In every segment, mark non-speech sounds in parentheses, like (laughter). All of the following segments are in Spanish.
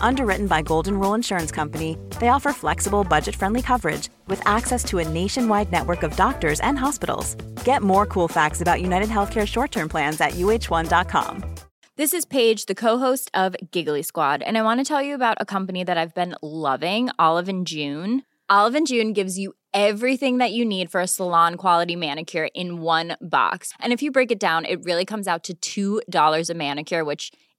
Underwritten by Golden Rule Insurance Company, they offer flexible, budget friendly coverage with access to a nationwide network of doctors and hospitals. Get more cool facts about United Healthcare short term plans at uh1.com. This is Paige, the co-host of Giggly Squad, and I want to tell you about a company that I've been loving, Olive and June. Olive and June gives you everything that you need for a salon quality manicure in one box. And if you break it down, it really comes out to $2 a manicure, which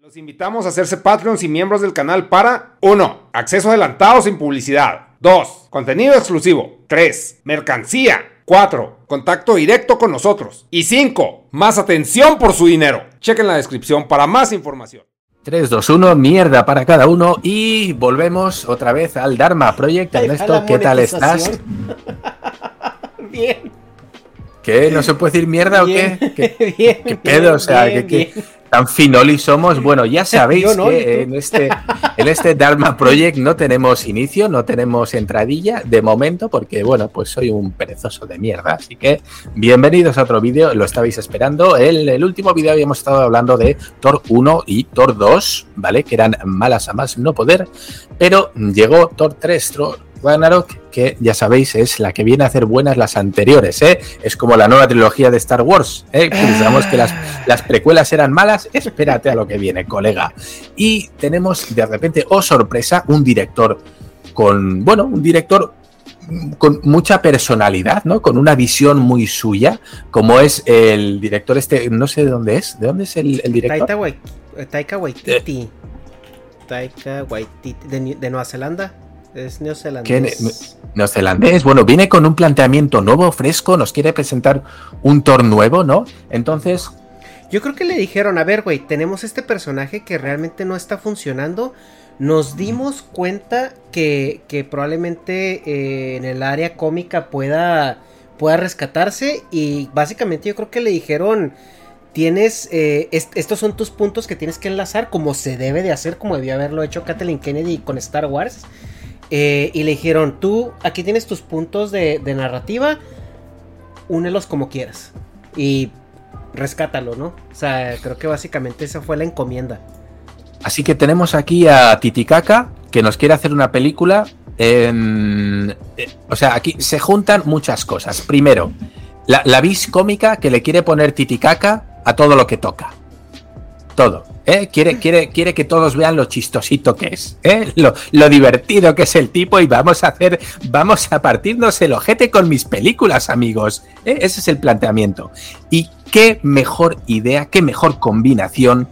Los invitamos a hacerse Patreons y miembros del canal para 1. Acceso adelantado sin publicidad. 2. Contenido exclusivo. 3. Mercancía. 4. Contacto directo con nosotros. Y 5. Más atención por su dinero. Chequen la descripción para más información. 3, 2, 1, mierda para cada uno y volvemos otra vez al Dharma Project. Ernesto, ¿qué tal estás? (laughs) Bien. ¿Qué? ¿No se puede decir mierda Bien, o qué? ¿Qué, bien, qué (laughs) pedo? O sea, que, bien. tan finoli somos. (laughs) Bueno, ya sabéis que en este, en este Dharma Project no tenemos inicio, no tenemos entradilla de momento, porque bueno, pues soy un perezoso de mierda. Así que bienvenidos a otro vídeo, lo estabais esperando. El, el último vídeo habíamos estado hablando de Thor 1 y Thor 2, ¿vale? Que eran malas a más no poder, pero llegó Thor 3, Thor Ragnarok, que ya sabéis es la que viene a hacer buenas las anteriores, ¿eh? Es como la nueva trilogía de Star Wars, ¿eh? Pensamos que las, las precuelas eran malas, espérate a lo que viene, colega. Y tenemos de repente, oh sorpresa, un director con, bueno, un director con mucha personalidad, ¿no? Con una visión muy suya, como es el director este, no sé de dónde es, ¿de dónde es el, el director? Taika, Wai- eh, Taika Waititi. Taika Waititi. ¿De, de Nueva Zelanda? Es neozelandés. Ne- Neozelandés, bueno, viene con un planteamiento nuevo, fresco, nos quiere presentar un Thor nuevo, ¿no? Entonces, Yo creo que le dijeron, a ver, güey, tenemos este personaje que realmente no está funcionando. Nos dimos cuenta que, que probablemente eh, en el área cómica pueda, pueda rescatarse. Y básicamente yo creo que le dijeron, tienes, eh, est- estos son tus puntos que tienes que enlazar como se debe de hacer, como debió haberlo hecho Kathleen Kennedy con Star Wars. Eh, y le dijeron, tú aquí tienes tus puntos de, narrativa, únelos como quieras. Y rescátalo, ¿no? O sea, creo que básicamente esa fue la encomienda. así que tenemos aquí a Titicaca, que nos quiere hacer una película. eh, o sea, aquí se juntan muchas cosas. Primero, la, la vis cómica que le quiere poner Titicaca a todo lo que toca. Todo. ¿eh? Quiere, quiere, quiere que todos vean lo chistosito que es, ¿eh? lo, divertido que es el tipo y vamos a hacer, vamos a partirnos el ojete con mis películas, amigos. ¿eh? Ese es el planteamiento. Y qué mejor idea, qué mejor combinación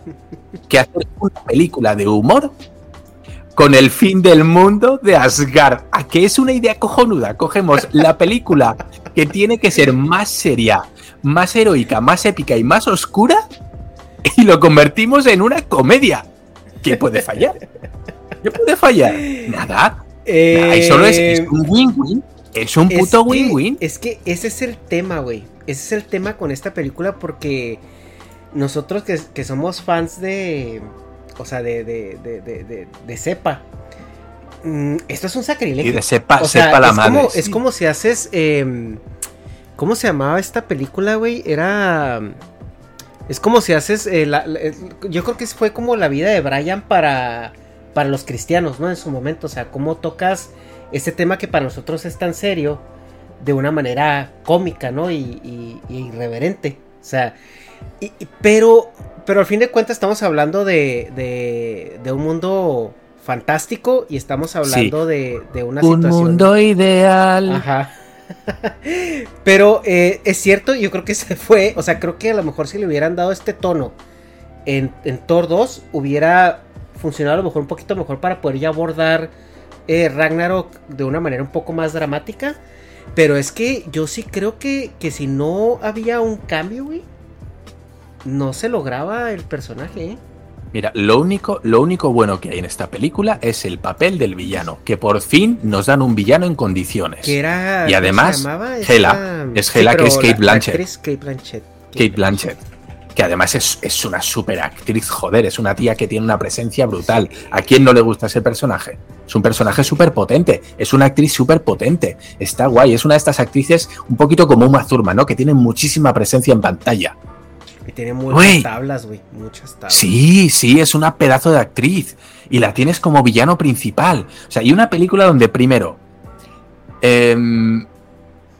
que hacer una película de humor con el fin del mundo de Asgard. ¿A que es una idea cojonuda? Cogemos la película que tiene que ser más seria, más heroica, más épica y más oscura (laughs) y lo convertimos en una comedia. ¿Qué puede fallar? ¿Qué puede fallar? Nada. Nada, y solo es, es un win-win. Es un Eh, Es puto win-win. Es que ese es el tema, güey. Ese es el tema con esta película porque nosotros que, que somos fans de, o sea, de, de, de, de cepa. Mm, esto es un sacrilegio. Y de cepa, sepa la es madre. Como, Es como si haces. Em, ¿Cómo se llamaba esta película, güey? Era. Es como si haces. Eh, yo creo que fue como la vida de Brian para. Para los cristianos, ¿no? En su momento. O sea, cómo tocas este tema que para nosotros es tan serio. De una manera cómica, ¿no? Y, irreverente. O sea. pero. Pero al fin de cuentas estamos hablando de. De, de un mundo fantástico y estamos hablando de, de, una un mundo ideal. Ajá. (laughs) Pero eh, es cierto, yo creo que se fue, o sea, creo que a lo mejor si le hubieran dado este tono en, en Thor 2, hubiera funcionado a lo mejor un poquito mejor para poder ya abordar eh, Ragnarok de una manera un poco más dramática. Pero es que yo sí creo que, que si no había un cambio, no se lograba el personaje, ¿eh? Mira, lo único, lo único bueno que hay en esta película es el papel del villano, que por fin nos dan un villano en condiciones. y además, Hela, es Hela que es Kate Blanchett. Kate Blanchett. Kate Blanchett. Que además es, es una super actriz, joder, es una tía que tiene una presencia brutal. ¿A quién no le gusta ese personaje? Es un personaje súper potente, es una actriz súper potente, está guay, es una de estas actrices un poquito como Uma Thurman, ¿no? Que tiene muchísima presencia en pantalla. Y tiene muchas tablas, güey. Muchas tablas. Sí, sí, es una pedazo de actriz. Y la tienes como villano principal. O sea, y una película donde primero em,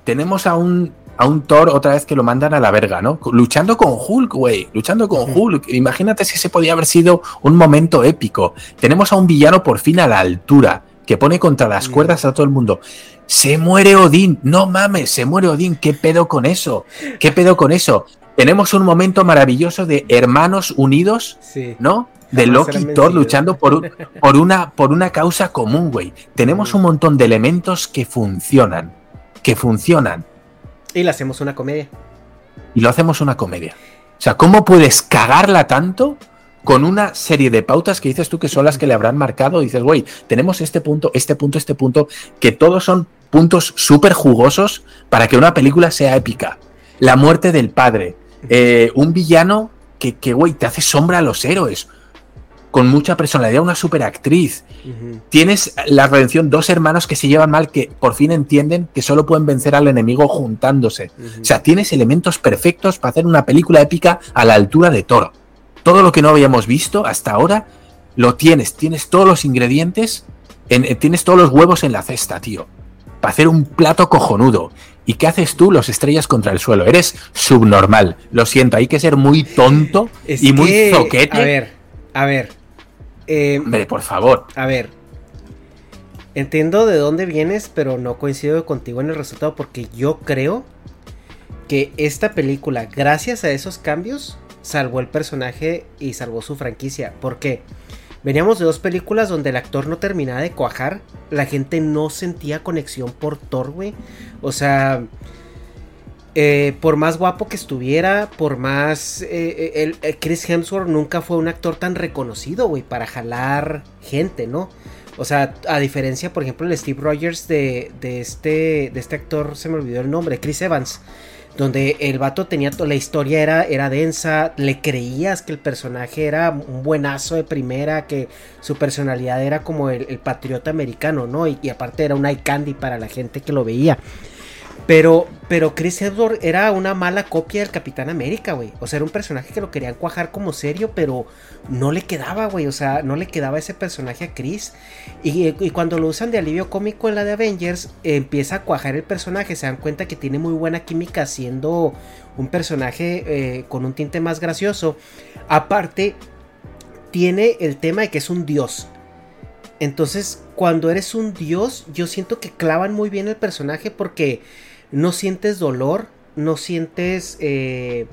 tenemos a un, a un Thor otra vez que lo mandan a la verga, ¿no? Luchando con Hulk, güey. Luchando con Hulk. Imagínate si ese podía haber sido un momento épico. Tenemos a un villano por fin a la altura. Que pone contra las cuerdas a todo el mundo. Se muere Odín. No mames, se muere Odín. ¿Qué pedo con eso? ¿Qué pedo con eso? Tenemos un momento maravilloso de hermanos unidos, ¿no? De Loki y Thor luchando por, por, una, por una causa común, güey. Tenemos un montón de elementos que funcionan. Que funcionan. Y lo hacemos una comedia. Y lo hacemos una comedia. O sea, ¿cómo puedes cagarla tanto con una serie de pautas que dices tú que son las que le habrán marcado? dices, güey, tenemos este punto, este punto, este punto, que todos son puntos súper jugosos para que una película sea épica. La muerte del padre, eh, un villano que, que, güey, te hace sombra a los héroes. Con mucha personalidad, una superactriz. Tienes la redención, dos hermanos que se llevan mal, que por fin entienden que solo pueden vencer al enemigo juntándose. O sea, tienes elementos perfectos para hacer una película épica a la altura de Toro. Todo lo que no habíamos visto hasta ahora, lo tienes. Tienes todos los ingredientes, en, tienes todos los huevos en la cesta, tío. Para hacer un plato cojonudo. ¿Y qué haces tú? Los estrellas contra el suelo. Eres subnormal. Lo siento, hay que ser muy tonto y muy zoquete. A ver, a ver. Eh, Hombre, por favor. A ver. Entiendo de dónde vienes, pero no coincido contigo en el resultado porque yo creo que esta película, gracias a esos cambios, salvó el personaje y salvó su franquicia. ¿Por qué? Veníamos de dos películas donde el actor no terminaba de cuajar. La gente no sentía conexión por Thor, güey. O sea, eh, por más guapo que estuviera, por más... Eh, el, Chris Hemsworth nunca fue un actor tan reconocido, güey, para jalar gente, ¿no? O sea, a diferencia, por ejemplo, el Steve Rogers de, de, este, de este actor, se me olvidó el nombre, Chris Evans donde el vato tenía la historia era, era densa, le creías que el personaje era un buenazo de primera, que su personalidad era como el, patriota americano, ¿no? Y, y, aparte era un eye candy para la gente que lo veía. Pero, pero Chris Hemsworth era una mala copia del Capitán América, güey. O sea, era un personaje que lo querían cuajar como serio, pero no le quedaba, güey. O sea, no le quedaba ese personaje a Chris. Y, cuando lo usan de alivio cómico en la de Avengers, empieza a cuajar el personaje. Se dan cuenta que tiene muy buena química siendo un personaje eh, con un tinte más gracioso. Aparte, tiene el tema de que es un dios. Entonces, cuando eres un dios, yo siento que clavan muy bien el personaje porque no sientes dolor, no sientes eh,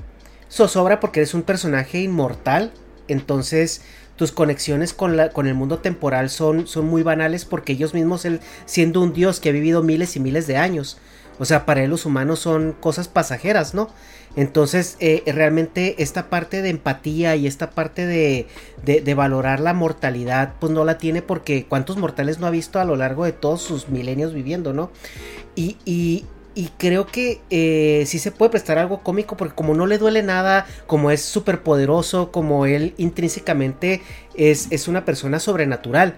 zozobra porque eres un personaje inmortal. Entonces tus conexiones con, la, con el mundo temporal son, son muy banales porque ellos mismos, él, siendo un dios que ha vivido miles y miles de años, o sea, para él los humanos son cosas pasajeras, ¿no? Entonces, eh, realmente esta parte de empatía y esta parte de, de, valorar la mortalidad, pues no la tiene porque cuántos mortales no ha visto a lo largo de todos sus milenios viviendo, ¿no? Y, y, y creo que eh, sí se puede prestar algo cómico porque como no le duele nada, como es súper poderoso, como él intrínsecamente es, es una persona sobrenatural.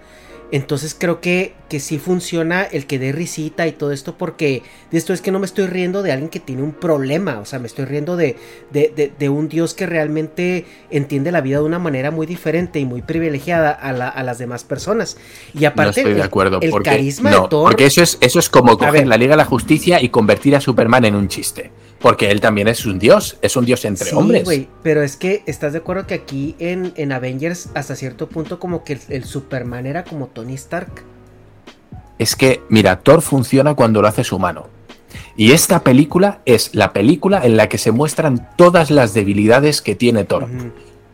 Entonces creo que, que sí funciona el que dé risita y todo esto porque de esto es que no me estoy riendo de alguien que tiene un problema, o sea, me estoy riendo de, de, un Dios que realmente entiende la vida de una manera muy diferente y muy privilegiada a, las demás personas. Y aparte, no estoy de acuerdo, el, porque, carisma de Thor... Porque eso es, eso es como coger la Liga de la Justicia y convertir a Superman en un chiste. Porque él también es un dios, es un dios entre sí, hombres. Güey, pero es que estás de acuerdo que aquí en, en Avengers, hasta cierto punto, como que el, Superman era como Tony Stark. Es que, mira, Thor funciona cuando lo hace humano. Y esta película es la película en la que se muestran todas las debilidades que tiene Thor.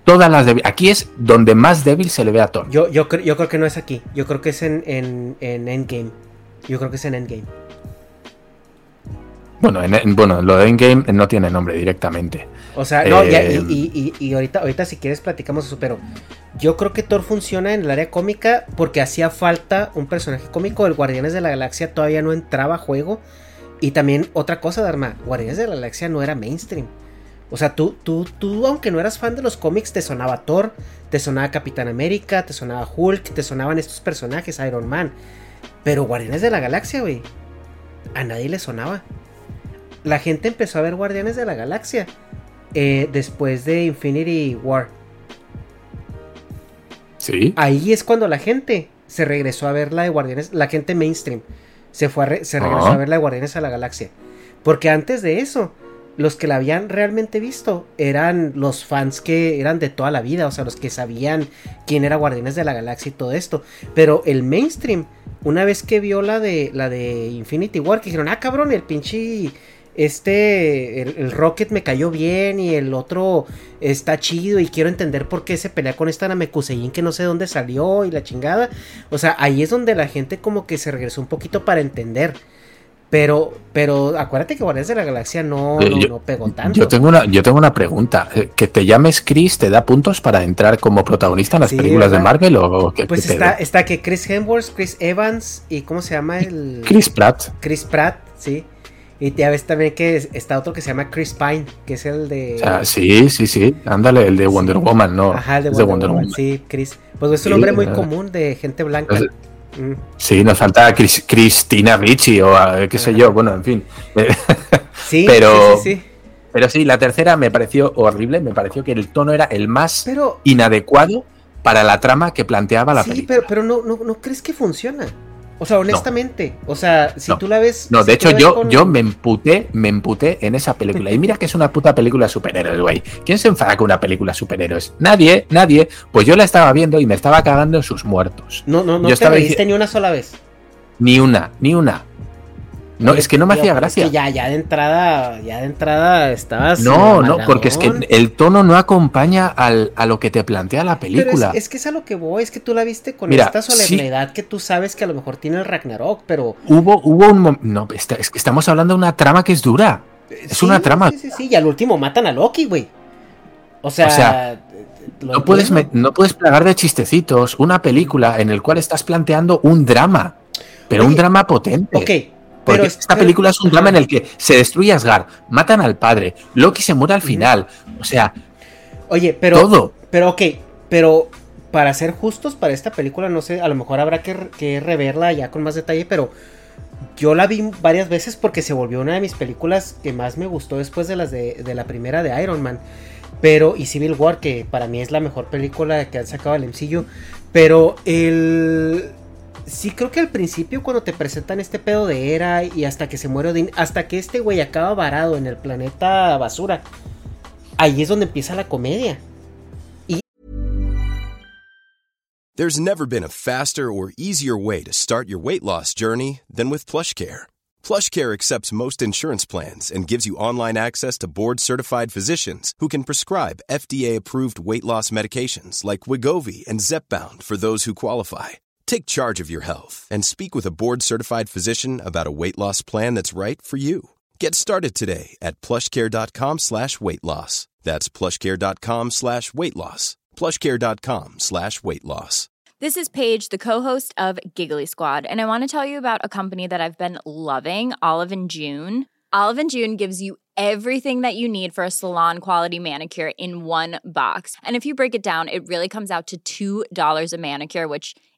Todas las Aquí es donde más débil se le ve a Thor. Yo, yo, yo creo que no es aquí. Yo creo que es en, en, en Endgame. Yo creo que es en Endgame. Bueno, en, bueno, lo de Endgame no tiene nombre directamente. O sea, no, eh, y, ahorita, ahorita si quieres platicamos eso, pero yo creo que Thor funciona en el área cómica porque hacía falta un personaje cómico. El Guardianes de la Galaxia todavía no entraba a juego. Y también otra cosa, Dharma, Guardianes de la Galaxia no era mainstream. O sea, tú, tú, tú, aunque no eras fan de los cómics, te sonaba Thor, te sonaba Capitán América, te sonaba Hulk, te sonaban estos personajes, Iron Man. Pero Guardianes de la Galaxia, güey, a nadie le sonaba la gente empezó a ver Guardianes de la Galaxia eh, después de Infinity War. Sí. Ahí es cuando la gente se regresó a ver la de Guardianes, la gente mainstream se fue se regresó a ver la de Guardianes de la Galaxia. Porque antes de eso, los que la habían realmente visto eran los fans que eran de toda la vida, o sea, los que sabían quién era Guardianes de la Galaxia y todo esto. Pero el mainstream, una vez que vio la de la de Infinity War, que dijeron, ah, cabrón, el pinche este, el, Rocket me cayó bien y el otro está chido y quiero entender por qué se pelea con esta Namekusein que no sé dónde salió y la chingada. O sea, ahí es donde la gente como que se regresó un poquito para entender. Pero, pero acuérdate que Guardianes de la Galaxia no, no, pegó tanto. Yo tengo, una, yo tengo una pregunta. Eh, ¿Que te llames Chris te da puntos para entrar como protagonista en las películas de Marvel? O, pues está, está que Chris Hemsworth, Chris Evans y ¿cómo se llama el...? Chris Pratt. Chris Pratt, sí. Y ya ves también que está otro que se llama Chris Pine, que es el de. sí, sí, sí. Ándale, el de Wonder Woman, ¿no? Ajá, el de Wonder, Woman. Sí, Chris. Pues es un nombre muy común de gente blanca. Mm. Sí, nos falta Cristina Ricci o ah, qué sé yo, bueno, en fin. (laughs) Sí, pero, sí, sí, Pero sí, la tercera me pareció horrible, me pareció que el tono era el más inadecuado para la trama que planteaba la película. Sí, pero, pero no, no, no crees que funciona. O sea, honestamente, o sea, si tú la ves. No, de hecho, yo, yo me emputé, me emputé en esa película. Y mira que es una puta película de superhéroes, güey. ¿Quién se enfada con una película de superhéroes? Nadie, nadie. Pues yo la estaba viendo y me estaba cagando en sus muertos. No, no, no yo te reíste ni una sola vez. Ni una, ni una. No, es que no me hacía gracia. ya, ya de entrada, ya de entrada estabas. No, no, porque es que el tono no acompaña al, a lo que te plantea la película. es, que es a lo que voy, es que tú la viste con esta solemnidad que tú sabes que a lo mejor tiene el Ragnarok, pero. Hubo, hubo un no, es que estamos hablando de una trama que es dura. Es una trama. Sí, sí, sí, y al último matan a Loki, güey. O sea, no puedes, no puedes plagar de chistecitos una película en el cual estás planteando un drama, pero un drama potente. Ok, porque esta película es un drama en el que se destruye Asgard, matan al padre, Loki se muere al final. O sea. Oye, pero. Todo. Pero ok, pero para ser justos para esta película, no sé, a lo mejor habrá que, reverla ya con más detalle, pero yo la vi varias veces porque se volvió una de mis películas que más me gustó después de las de, de la primera de Iron Man. Pero, y Civil War, que para mí es la mejor película que han sacado el MCU. Pero el sí creo que al principio cuando te presentan este pedo de Era y hasta que se muere Odin, hasta que este güey acaba varado en el planeta basura, ahí es donde empieza la comedia. Y There's never been a faster or easier way to start your weight loss journey than with PlushCare. PlushCare accepts most insurance plans and gives you online access to board-certified physicians who can prescribe FDA-approved weight loss medications like Wigovi and Zepbound for those who qualify. Take charge of your health and speak with a board certified physician about a weight loss plan that's right for you. Get started today at plushcare.com slash weight loss. That's plushcare.com slash weight loss. Plushcare.com slash weight loss. This is Paige, the co-host of Giggly Squad, and I want to tell you about a company that I've been loving, Olive and June. Olive and June gives you everything that you need for a salon quality manicure in one box. And if you break it down, it really comes out to $2 a manicure, which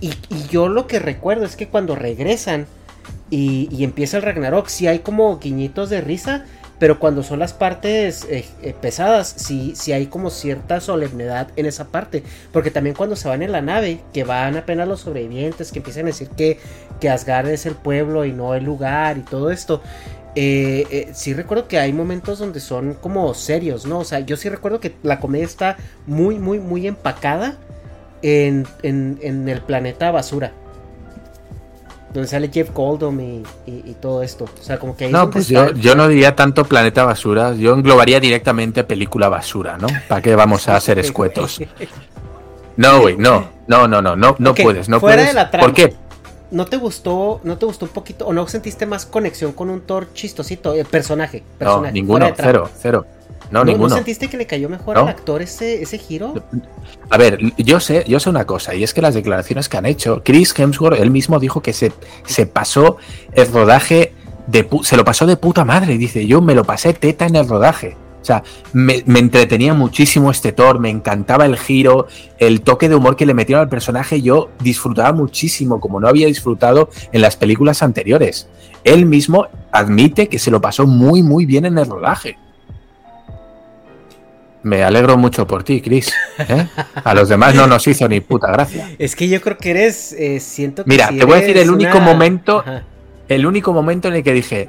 Y, yo lo que recuerdo es que cuando regresan y, y empieza el Ragnarok, sí hay como guiñitos de risa, pero cuando son las partes eh, eh, pesadas, sí, sí hay como cierta solemnidad en esa parte. Porque también cuando se van en la nave, que van apenas los sobrevivientes, que empiezan a decir que, que Asgard es el pueblo y no el lugar y todo esto. Eh, eh, sí recuerdo que hay momentos donde son como serios, ¿no? O sea, yo sí recuerdo que la comedia está muy, muy, muy empacada en, en, en el planeta basura. Donde sale Jeff Goldblum y, y- y todo esto. O sea, como que ahí No, pues yo, yo no diría tanto planeta basura, yo englobaría directamente película basura, ¿no? ¿Para qué vamos a ser (laughs) escuetos? No, güey, no, no, no, no, no, no puedes, no fuera puedes. de la. ¿Por qué? ¿No te gustó, no te gustó un poquito, o no sentiste más conexión con un Thor chistosito, el personaje? No, personaje ninguno, fuera de trama? cero, cero. No, ¿No, ninguno. ¿No sentiste que le cayó mejor No. al actor ese, ese giro? A ver, yo sé, yo sé una cosa, y es que las declaraciones que han hecho, Chris Hemsworth, él mismo dijo que se, se pasó el rodaje de se lo pasó de puta madre, dice, yo me lo pasé teta en el rodaje. O sea, me, me entretenía muchísimo este Thor, me encantaba el giro, el toque de humor que le metieron al personaje, yo disfrutaba muchísimo, como no había disfrutado en las películas anteriores. Él mismo admite que se lo pasó muy, muy bien en el rodaje. Me alegro mucho por ti, Chris. ¿eh? A los demás no nos hizo ni puta gracia. Es que yo creo que eres, eh, siento que Mira, si te voy a decir el único una- momento- Ajá. El único momento en el que dije,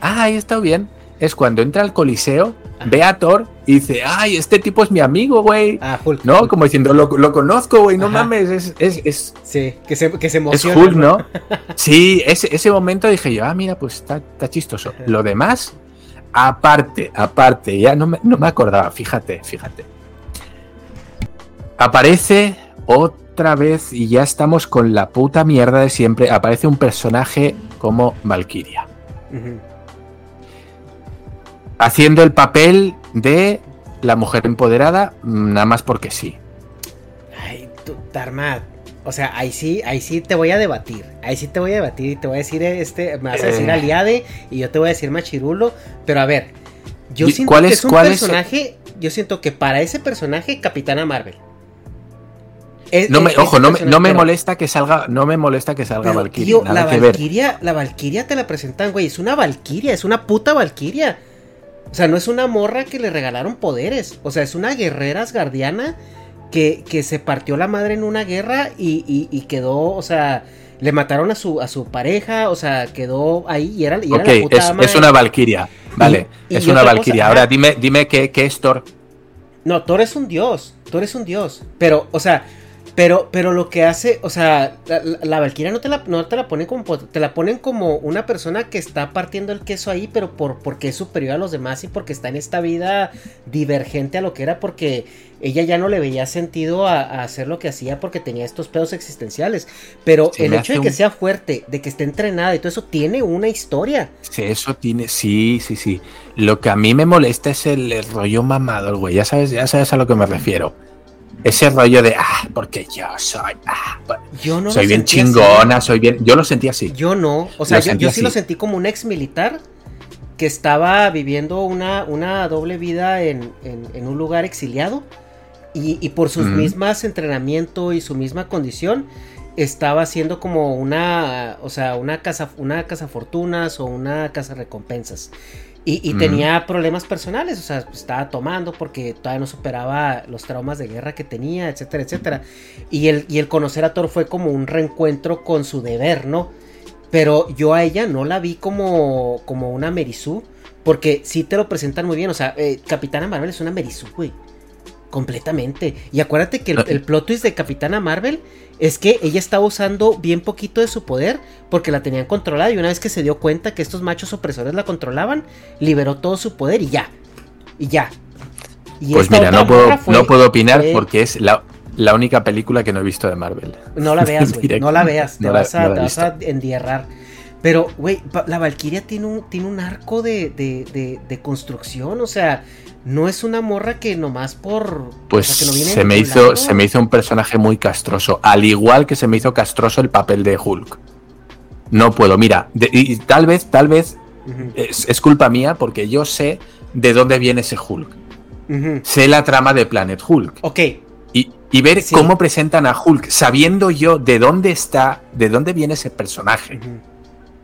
ah, ahí está bien, es cuando entra al Coliseo, ve a Thor y dice, ay, este tipo es mi amigo, güey. Ah, Hulk. No, Hulk. como diciendo, lo, lo conozco, güey, no Ajá. mames, es, es, es, Sí, que se, que se es. Hulk, ¿no? (laughs) Sí, ese, ese momento dije yo, ah, mira, pues está, está chistoso. Lo demás, aparte, aparte, ya no me, no me acordaba, fíjate, fíjate. Aparece otra vez y ya estamos con la puta mierda de siempre. Aparece un personaje como Valkyria. Ujú. Haciendo el papel de la mujer empoderada, mm, nada más porque sí. Ay, tú. O sea, ahí sí, ahí sí te voy a debatir. Ahí sí te voy a debatir y te voy a decir, este, me vas a decir Eh. Aliade y yo te voy a decir Machirulo. Pero a ver, yo ¿Y siento cuál que es- un cuál es- personaje. Yo siento que para ese personaje, Capitana Marvel. Es- No me, ojo, no me, no me pero- molesta que salga, no me molesta que salga Valkyria, la. Valkyria, la Valkyria te la presentan, güey. Es una Valkyria, es una puta Valkyria. O sea, no es una morra que le regalaron poderes. O sea, es una guerrera asgardiana que, que se partió la madre en una guerra y, y- y quedó, o sea, le mataron a su, a su pareja, o sea, quedó ahí y era, y era la puta es, ama es de- una Valkyria, vale, y es una cosa, ajá. Ahora dime, dime qué, qué es Thor. No, Thor es un dios. Thor es un dios. Pero, o sea, pero, pero lo que hace, o sea, la, la- no te la, no te la ponen como, te la ponen como una persona que está partiendo el queso ahí, pero por, porque es superior a los demás y porque está en esta vida divergente a lo que era, porque ella ya no le veía sentido a, a hacer lo que hacía porque tenía estos pedos existenciales. Pero Se el hecho de que un- sea fuerte, de que esté entrenada y todo eso, tiene una historia. Sí, eso tiene, sí, sí, sí. Lo que a mí me molesta es el, el rollo mamador, güey. Ya sabes, ya sabes a lo que me refiero. Ese rollo de, ah, porque yo soy, ah, pues, Yo no soy bien así. chingona, soy bien. Yo lo sentí así. Yo no, o sea, yo, yo sí así. lo sentí como un ex militar que estaba viviendo una, una doble vida en, en- en un lugar exiliado y, y por sus mismas entrenamiento y su misma condición estaba haciendo como una, o sea, una casa, una casa fortunas o una casa recompensas. Y, y tenía problemas personales, o sea, estaba tomando porque todavía no superaba los traumas de guerra que tenía, etcétera, etcétera. Y el, y el conocer a Thor fue como un reencuentro con su deber, ¿no? Pero yo a ella no la vi como, como una Merizú, porque sí te lo presentan muy bien, o sea, eh, Capitana Marvel es una Merizú, güey. Completamente. Y acuérdate que el, el plot twist de Capitana Marvel es que ella estaba usando bien poquito de su poder porque la tenían controlada y una vez que se dio cuenta que estos machos opresores la controlaban, liberó todo su poder y ya. Y ya. Y pues mira, no puedo, no puedo opinar porque es la, la, única película que no he visto de Marvel. No la veas, güey. (laughs) no la veas. Te, vas, a, te vas a endierrar. Pero, güey, la Valkyria tiene un, tiene un arco de, de, de, construcción, o sea, no es una morra que nomás por... Pues se, me hizo, se me hizo un personaje muy castroso, al igual que se me hizo castroso el papel de Hulk. No puedo, mira, y tal vez, tal vez es, culpa mía porque yo sé de dónde viene ese Hulk. Sé la trama de Planet Hulk. Ok. Y, y ver cómo presentan a Hulk, sabiendo yo de dónde está, de dónde viene ese personaje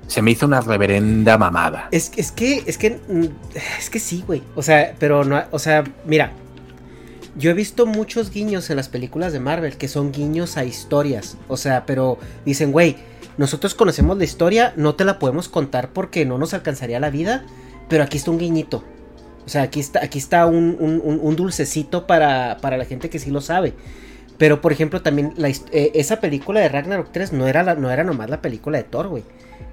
se me hizo una reverenda mamada. Es, es que, es que, mm, es que sí, güey. O sea, pero no, o sea, mira, yo he visto muchos guiños en las películas de Marvel que son guiños a historias. O sea, pero dicen, güey, nosotros conocemos la historia, no te la podemos contar porque no nos alcanzaría la vida, pero aquí está un guiñito. O sea, aquí está, aquí está un, un, dulcecito para, para, la gente que sí lo sabe. Pero, por ejemplo, también eh, esa película de Ragnarok 3 no era, la, no era nomás la película de Thor, güey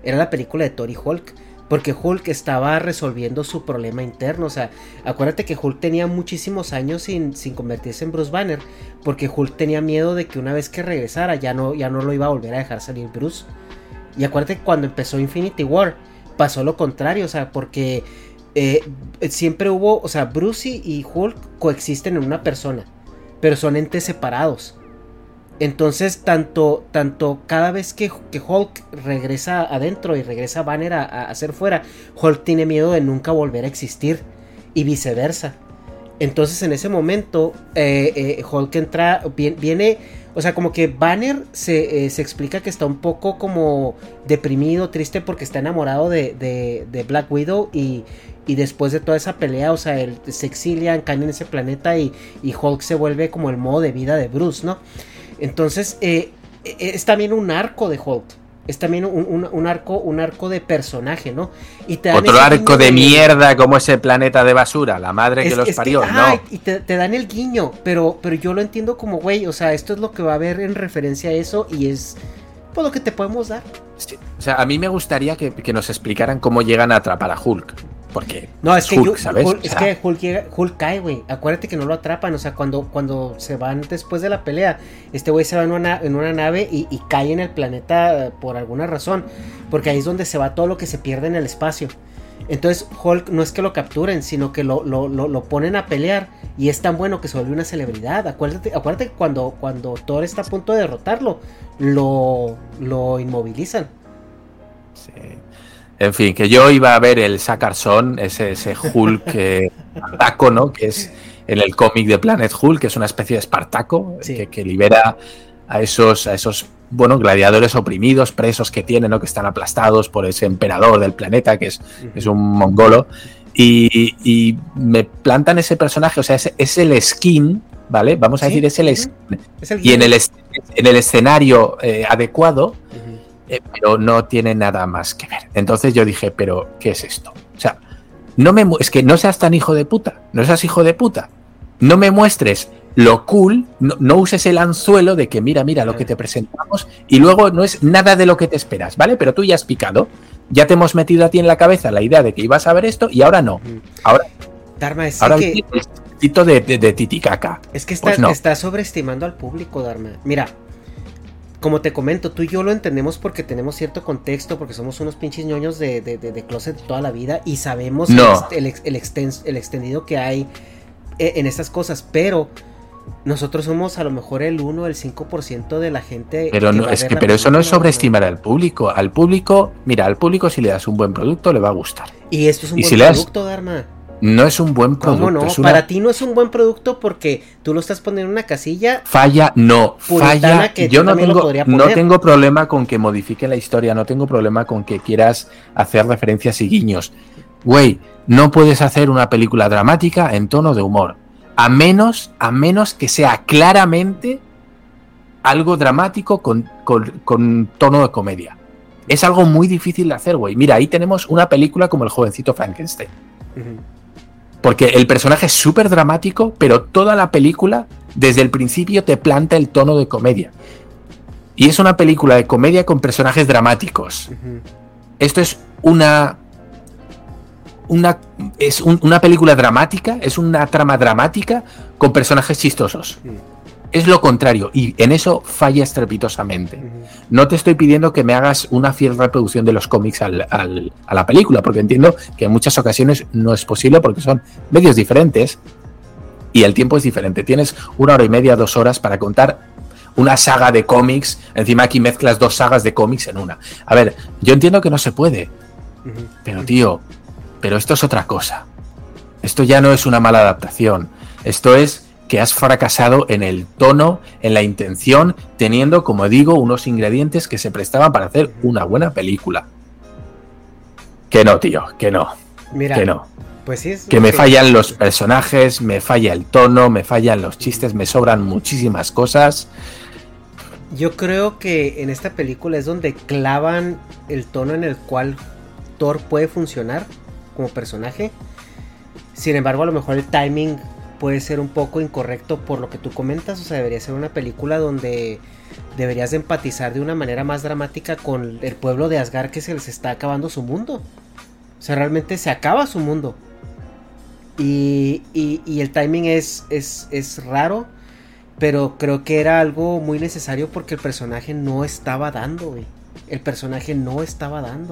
era la película de Thor y Hulk. Porque Hulk estaba resolviendo su problema interno. O sea, acuérdate que Hulk tenía muchísimos años sin, sin convertirse en Bruce Banner. Porque Hulk tenía miedo de que una vez que regresara ya no, ya no lo iba a volver a dejar salir Bruce. Y acuérdate que cuando empezó Infinity War pasó lo contrario. O sea, porque eh, siempre hubo, o sea, Bruce y Hulk coexisten en una persona. Pero son entes separados. Entonces, tanto, tanto cada vez que, Hulk regresa adentro y regresa Banner a, hacer fuera, Hulk tiene miedo de nunca volver a existir y viceversa. Entonces, en ese momento, eh, eh, Hulk entra, viene, o sea, como que Banner se, eh, se, explica que está un poco como deprimido, triste porque está enamorado de, Black Widow y, y, después de toda esa pelea, o sea, él se exilia, cae en ese planeta y, y Hulk se vuelve como el modo de vida de Bruce, ¿no? Entonces, eh, eh, es también un arco de Hulk. Es también un, arco, un arco de personaje, ¿no? Y Otro arco de, mierda como ese planeta de basura, la madre que los parió, ¿no? Y te, dan el guiño, pero, pero yo lo entiendo como, güey, o sea, esto es lo que va a haber en referencia a eso y es por lo que te podemos dar. O sea, a mí me gustaría que, que nos explicaran cómo llegan a atrapar a Hulk. Porque no, es que Hulk, ¿sabes? es que Hulk, cae, güey. Acuérdate que no lo atrapan. O sea, cuando, cuando se van después de la pelea, este güey se va en una, en una nave y, cae en el planeta eh, por alguna razón. Porque ahí es donde se va todo lo que se pierde en el espacio. Entonces, Hulk no es que lo capturen, sino que lo, lo, ponen a pelear. Y es tan bueno que se vuelve una celebridad. Acuérdate, acuérdate que cuando, cuando Thor está a punto de derrotarlo, lo, lo inmovilizan. Sí. En fin, que yo iba a ver el Sacarson, ese, ese Hulk eh, ¿no? Que es en el cómic de Planet Hulk, que es una especie de Espartaco, que, libera a esos, a esos bueno, gladiadores oprimidos, presos que tienen, ¿no? Que están aplastados por ese emperador del planeta, que es, es un mongolo. Y, me plantan ese personaje, o sea, es, el skin, ¿vale? Vamos a decir, es el skin. y en el, en el escenario eh, adecuado eh, pero no tiene nada más que ver. Entonces yo dije, pero ¿qué es esto? O sea, no me es que no seas tan hijo de puta, no seas hijo de puta. No me muestres lo cool, no, uses el anzuelo de que mira, mira lo que te presentamos y luego no es nada de lo que te esperas, ¿vale? Pero tú ya has picado, ya te hemos metido a ti en la cabeza la idea de que ibas a ver esto y ahora no. Ahora, Dharma, es ahora que... el de, de, de, titicaca. Es que está, pues está sobreestimando al público, Dharma. Mira, como te comento, tú y yo lo entendemos porque tenemos cierto contexto, porque somos unos pinches ñoños de, de, de, closet toda la vida y sabemos el, el, extendido que hay eh, en estas cosas, pero nosotros somos a lo mejor el 1 o el 5% de la gente. Pero, no, es que, pero eso no es sobreestimar al público. Al público, mira, al público si le das un buen producto le va a gustar. Y esto es un buen producto, Dharma no es un buen producto. ¿Cómo no? Para ti no es un buen producto porque tú lo estás poniendo en una casilla. Falla, no, falla. Que yo no tengo, no tengo problema con que modifique la historia, no tengo problema con que quieras hacer referencias y guiños. Güey, no puedes hacer una película dramática en tono de humor. A menos, a menos que sea claramente algo dramático con, tono de comedia. Es algo muy difícil de hacer, güey. Mira, ahí tenemos una película como El jovencito Frankenstein Porque el personaje es súper dramático, pero toda la película, desde el principio, te planta el tono de comedia. Y es una película de comedia con personajes dramáticos. Esto es una. Una, es una película dramática, es una trama dramática con personajes chistosos. Es lo contrario, y en eso falla estrepitosamente. No te estoy pidiendo que me hagas una fiel reproducción de los cómics a la película, porque entiendo que en muchas ocasiones no es posible porque son medios diferentes y el tiempo es diferente. Tienes una hora y media, dos horas para contar una saga de cómics. Encima aquí mezclas dos sagas de cómics en una. A ver, yo entiendo que no se puede, pero tío, pero esto es otra cosa. Esto ya no es una mala adaptación. Esto es que has fracasado en el tono, en la intención, teniendo, como digo, unos ingredientes que se prestaban para hacer una buena película. Que no, tío, que no. Mira, que no. Pues sí que me fallan los personajes, me falla el tono, me fallan los chistes, me sobran muchísimas cosas. Yo creo que en esta película es donde clavan el tono en el cual Thor puede funcionar como personaje. Sin embargo, a lo mejor el timing puede ser un poco incorrecto por lo que tú comentas. O sea, debería ser una película donde deberías de empatizar de una manera más dramática con el pueblo de Asgard que se les está acabando su mundo. O sea, realmente se acaba su mundo. Y, y, el timing es, es, es raro. Pero creo que era algo muy necesario porque el personaje no estaba dando, El personaje no estaba dando.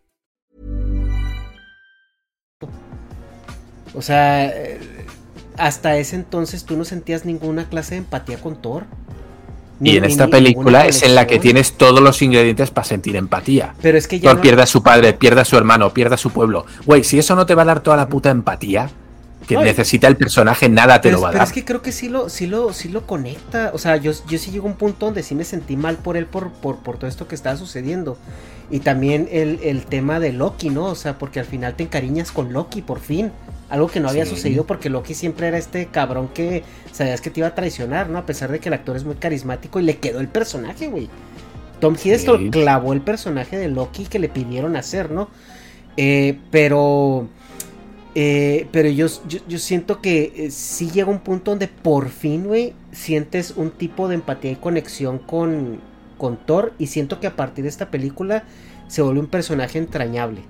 O sea, hasta ese entonces tú no sentías ninguna clase de empatía con Thor. y en esta película es en la que tienes todos los ingredientes para sentir empatía. Pero es que ya. Thor pierde a su padre, pierde a su hermano, pierde a su pueblo. Güey, si eso no te va a dar toda la puta empatía que necesita el personaje, nada te lo va a dar. Pero es que creo que sí lo, sí lo, sí lo conecta. O sea, yo, yo sí llego a un punto donde sí me sentí mal por él por, por, por todo esto que estaba sucediendo. Y también el, el, tema de Loki, ¿no? O sea, porque al final te encariñas con Loki, por fin. Algo que no había sucedido porque Loki siempre era este cabrón que sabías que te iba a traicionar, ¿no? A pesar de que el actor es muy carismático y le quedó el personaje, güey. Tom Hiddleston clavó el personaje de Loki que le pidieron hacer, ¿no? Eh, pero... Eh, pero yo, yo, siento que eh, sí llega un punto donde por fin, güey, sientes un tipo de empatía y conexión con, con Thor. Y siento que a partir de esta película se vuelve un personaje entrañable.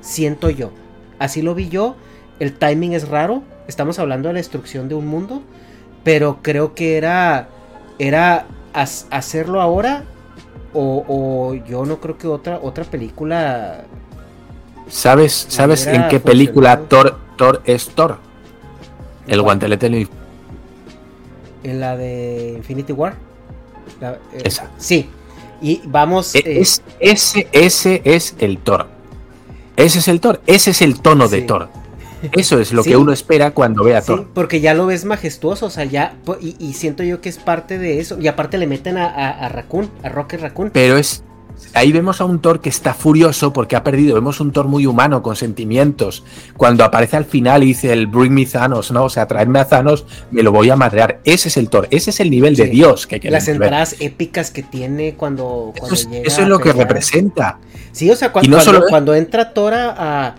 Siento yo. Así lo vi yo. El timing es raro. Estamos hablando de la destrucción de un mundo. Pero creo que era. Era hacerlo ahora. O, yo no creo que otra, otra película. ¿Sabes, ¿sabes en qué película Thor, Thor es Thor? El guantelete En la de Infinity War. Eh, Esa. Sí. Y vamos. E, eh, es, ese, ese es el Thor. Ese es el Thor. Ese es el tono de Thor. (laughs) Eso es lo que uno espera cuando ve a Thor. porque ya lo ves majestuoso, o sea, ya. Y, siento yo que es parte de eso. Y aparte le meten a, a, a Raccoon, a Rocket Raccoon. Pero es. Ahí vemos a un Thor que está furioso porque ha perdido. Vemos un Thor muy humano, con sentimientos. Cuando aparece al final y dice el Bring me Thanos, ¿no? O sea, traerme a Thanos, me lo voy a madrear. Ese es el Thor, ese es el nivel de Dios que Las entradas épicas que tiene cuando, eso, es, eso es lo que representa. Sí, o sea, cuando, cuando, entra Thor a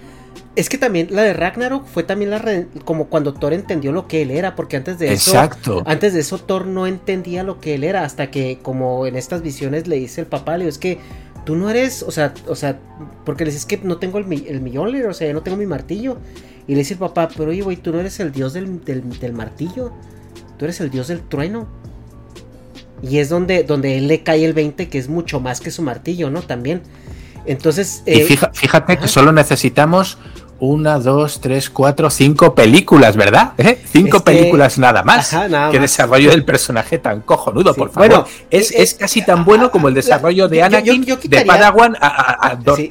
Es que también la de Ragnarok fue también la re- como cuando Thor entendió lo que él era, porque antes de eso, Exacto. antes de eso Thor no entendía lo que él era, hasta que como en estas visiones le dice el papá, le digo, es que tú no eres, o sea, o sea, porque le dices que no tengo el, mi- el Mjolnir, o sea, no tengo mi martillo. Y le dice el papá, pero oye, güey, tú no eres el dios del, del, del martillo, tú eres el dios del trueno. Y es donde, donde él le cae el 20, que es mucho más que su martillo, ¿no? También. Entonces... Y eh, fija- fíjate que solo necesitamos una, dos, tres, cuatro, cinco películas, ¿verdad? ¿Eh? Cinco Es que- películas nada más. Ajá, nada que más. desarrollo del personaje tan cojonudo, Sí, por favor. bueno, es, eh, es casi tan bueno como el desarrollo de yo- yo- Anakin de Padawan a, a- a Dor- Sí,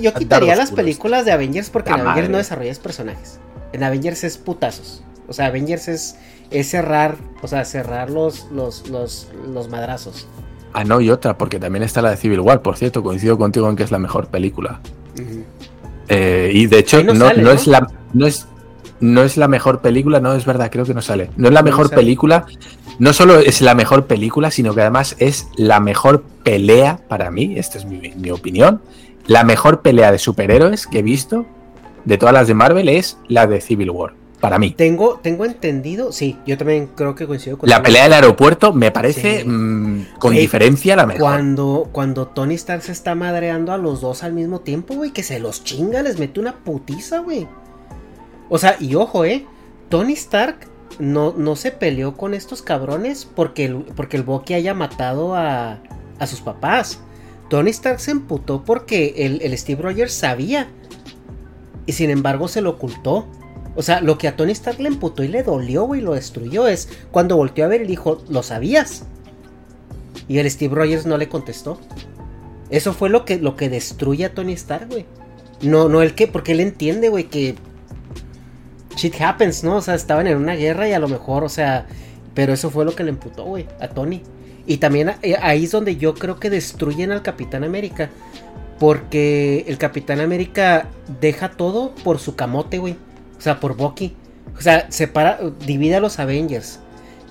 yo, quitaría las películas de Avengers porque en Avengers no desarrollas personajes. En Avengers es putazos. O sea, Avengers es, es cerrar, o sea, cerrar los, los, los, los madrazos. Ah, no, y otra, porque también está la de Civil War, por cierto, coincido contigo en que es la mejor película. Eh, y de hecho, no no, sale, no ¿no? es la. No es, no es la mejor película, no es verdad, creo que no sale. No es la mejor película. No solo es la mejor película, sino que además es la mejor pelea para mí, esta es mi, mi opinión. La mejor pelea de superhéroes que he visto de todas las de Marvel es la de Civil War, para mí. Tengo, tengo entendido, sí, yo también creo que coincido con La pelea del aeropuerto me parece Sí. mm, con diferencia la mejor. Cuando, cuando Tony Stark se está madreando a los dos al mismo tiempo, güey, que se los chinga, les mete una putiza, güey. O sea, y ojo, eh, Tony Stark no, no se peleó con estos cabrones porque el, porque el Bucky haya matado a, a sus papás. Tony Stark se emputó porque el, el Steve Rogers sabía. Y sin embargo se lo ocultó. O sea, lo que a Tony Stark le emputó y le dolió, güey, lo destruyó es cuando volteó a ver y dijo, ¿lo sabías? Y el Steve Rogers no le contestó. Eso fue lo que, lo que destruye a Tony Stark, güey. No, no el que, porque él entiende, güey, que shit happens, ¿no? O sea, estaban en una guerra y a lo mejor, o sea, pero eso fue lo que le emputó, güey, a Tony. Y también eh, ahí es donde yo creo que destruyen al Capitán América. Porque el Capitán América deja todo por su camote, güey. O sea, por Bucky. O sea, separa, divide a los Avengers.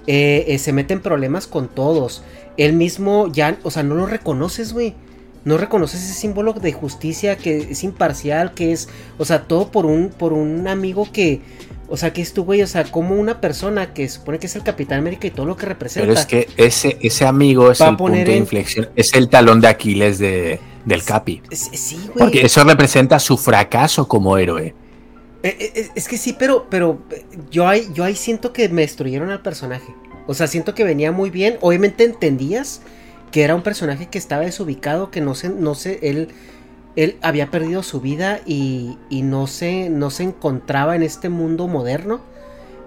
Eh, eh, se mete en problemas con todos. Él mismo ya, o sea, no lo reconoces, güey. No reconoces ese símbolo de justicia que es imparcial, que es, o sea, todo por un, por un amigo que, o sea, que es tu güey, o sea, como una persona que supone que es el Capitán América y todo lo que representa. Pero es que ese, ese amigo es el punto de inflexión, es el talón de Aquiles de, del Capi. Sí, güey. Porque eso representa su fracaso como héroe. Eh, eh, Es que sí, pero, pero yo ahí, yo ahí siento que me destruyeron al personaje. O sea, siento que venía muy bien. Obviamente entendías que era un personaje que estaba desubicado, que no se, no sé, él, él había perdido su vida y, no se, no se encontraba en este mundo moderno.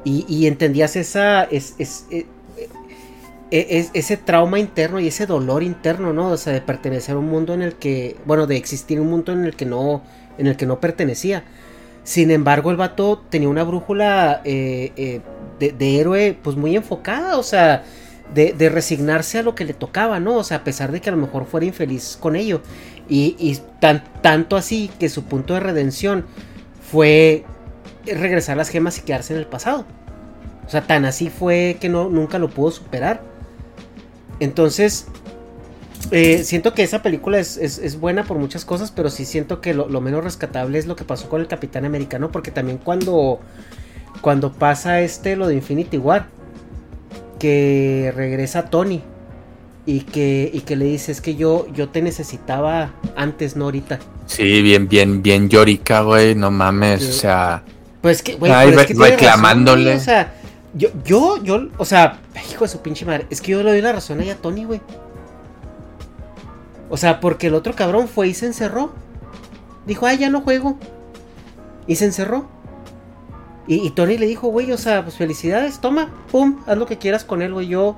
Y, entendías esa, es, es- eh, eh, es- ese trauma interno y ese dolor interno, ¿no? O sea, de pertenecer a un mundo en el que, bueno, de existir un mundo en el que no, en el que no pertenecía. Sin embargo, el vato tenía una brújula eh, eh, de, de héroe pues muy enfocada, o sea, de, resignarse a lo que le tocaba, ¿no? O sea, a pesar de que a lo mejor fuera infeliz con ello. Y, y tan, tanto así que su punto de redención fue regresar las gemas y quedarse en el pasado. O sea, tan así fue que no, nunca lo pudo superar. Entonces, eh, siento que esa película es, es- es buena por muchas cosas, pero sí siento que lo, lo menos rescatable es lo que pasó con el Capitán Americano, porque también cuando, cuando pasa este, lo de Infinity War, que regresa Tony y que, y que le dice, es que yo, yo te necesitaba antes, no ahorita. Sí, bien, bien, bien Yorica, güey, no mames, Sí. o sea, Pues que, güey, Ay, pero es re- que tiene razón, reclamándole. güey, o sea, yo, yo, yo, o sea, hijo de su pinche madre, es que yo le doy la razón ahí a Tony, güey. O sea, porque el otro cabrón fue y se encerró. Dijo, ay, ya no juego. Y se encerró. Y, Tony le dijo, güey, o sea, pues felicidades, toma, pum, haz lo que quieras con él, güey. Yo,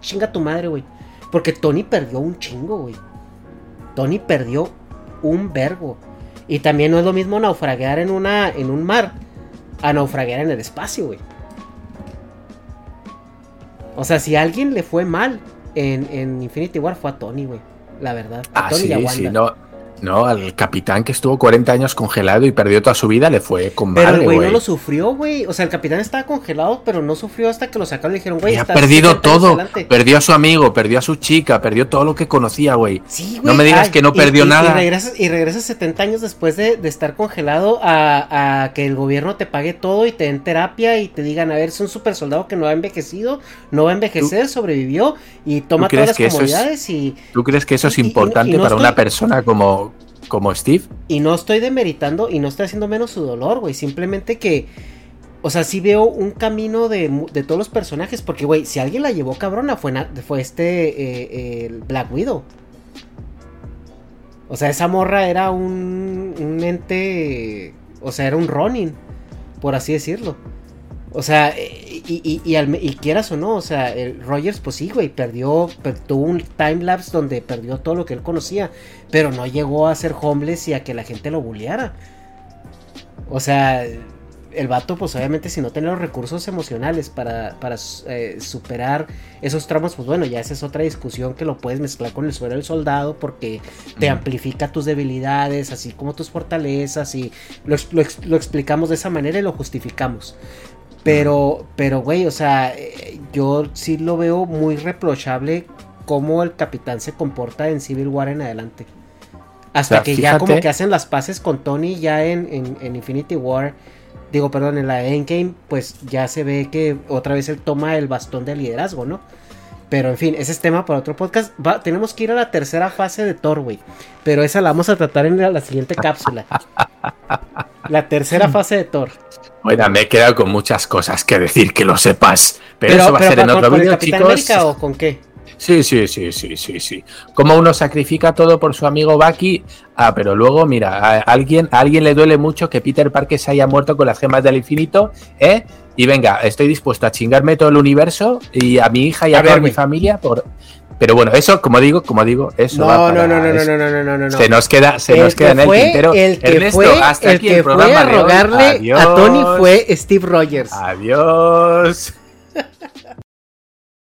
chinga tu madre, güey. Porque Tony perdió un chingo, güey. Tony perdió un vergo. Y también no es lo mismo naufragar en, una, en un mar a naufragar en el espacio, güey. O sea, si alguien le fue mal en, en Infinity War fue a Tony, güey. La verdad. A ah, Tony sí, y a sí, Wanda. no, No, al capitán que estuvo 40 años congelado y perdió toda su vida le fue con Pero madre, el güey güey. no lo sufrió, güey. O sea, el capitán estaba congelado, pero no sufrió hasta que lo sacaron y le dijeron, güey, ha perdido 70 años todo. Perdió a su amigo, perdió a su chica, perdió todo lo que conocía, güey. Sí, no me digas Ay, que no perdió y- nada. Y regresas, y regresas 70 años después de, de estar congelado a, a que el gobierno te pague todo y te den terapia y te digan, a ver, es un super soldado que no ha envejecido, no va a envejecer, sobrevivió y toma todas las es- comodidades y, ¿Tú crees que eso es importante para estoy- una persona como, como Steve? y no estoy demeritando y no estoy haciendo menos su dolor, güey. Simplemente que, o sea, sí veo un camino de, de todos los personajes. Porque, güey, si alguien la llevó cabrona fue, fue este eh, Black Widow. O sea, esa morra era un, un ente. O sea, era un Ronin, por así decirlo. O sea, y, y, y, al- y quieras o no, o sea, el Rogers, pues sí, güey, perdió, per- tuvo un timelapse donde perdió todo lo que él conocía, pero no llegó a ser homeless y a que la gente lo bulleara. O sea, el vato, pues obviamente, si no tiene los recursos emocionales para, para eh, superar esos tramos, pues bueno, ya esa es otra discusión que lo puedes mezclar con el suelo del soldado porque te Mm. amplifica tus debilidades, así como tus fortalezas, y lo, lo explicamos de esa manera y lo justificamos. Pero, pero, güey, o sea, eh, yo sí lo veo muy reprochable cómo el capitán se comporta en Civil War en adelante. Hasta O sea, que ya como que hacen las paces con Tony ya en, en- en Infinity War. Digo, perdón, en la Endgame, pues ya se ve que otra vez él toma el bastón de liderazgo, ¿no? Pero en fin, ese es tema para otro podcast. Va- tenemos que ir a la tercera fase de Thor, güey. Pero esa la vamos a tratar en la, la siguiente cápsula. (laughs) La tercera fase de Thor. Bueno, me he quedado con muchas cosas que decir, que lo sepas. Pero, eso va a ser en ¿con- otro el Capitán chicos. América o con qué? Sí, sí, sí, sí, sí, sí. Como uno sacrifica todo por su amigo Bucky. Ah, pero luego, mira, a alguien, a alguien le duele mucho que Peter Parker se haya muerto con las gemas del infinito, ¿eh? Y venga, estoy dispuesto a chingarme todo el universo y a mi hija y a, A toda ver, mi familia por. Pero bueno, eso, como digo, como digo, eso va No, para- no, no, no, no, es- no, no, no, no, no, no. Se nos queda, se El nos queda que en el tintero. El que Ernesto, fue, hasta el aquí que el fue programa a de hoy. rogarle a. Tony fue Steve Rogers. Adiós.